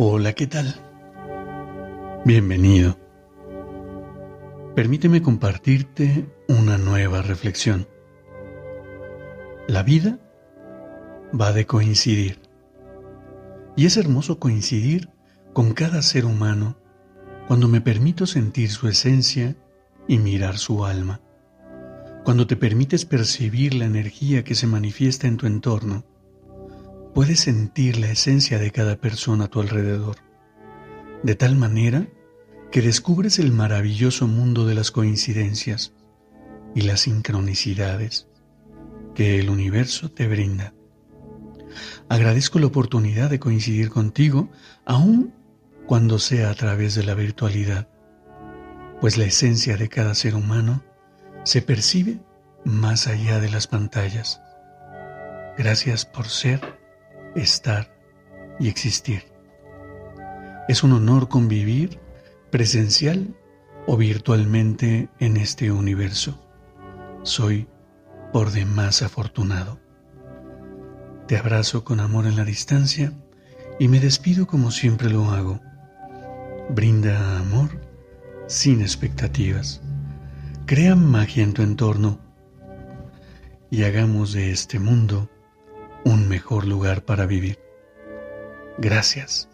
Hola, ¿qué tal? Bienvenido. Permíteme compartirte una nueva reflexión. La vida va de coincidir. Y es hermoso coincidir con cada ser humano cuando me permito sentir su esencia y mirar su alma. Cuando te permites percibir la energía que se manifiesta en tu entorno puedes sentir la esencia de cada persona a tu alrededor, de tal manera que descubres el maravilloso mundo de las coincidencias y las sincronicidades que el universo te brinda. Agradezco la oportunidad de coincidir contigo, aun cuando sea a través de la virtualidad, pues la esencia de cada ser humano se percibe más allá de las pantallas. Gracias por ser estar y existir. Es un honor convivir presencial o virtualmente en este universo. Soy por demás afortunado. Te abrazo con amor en la distancia y me despido como siempre lo hago. Brinda amor sin expectativas. Crea magia en tu entorno y hagamos de este mundo un mejor lugar para vivir. Gracias.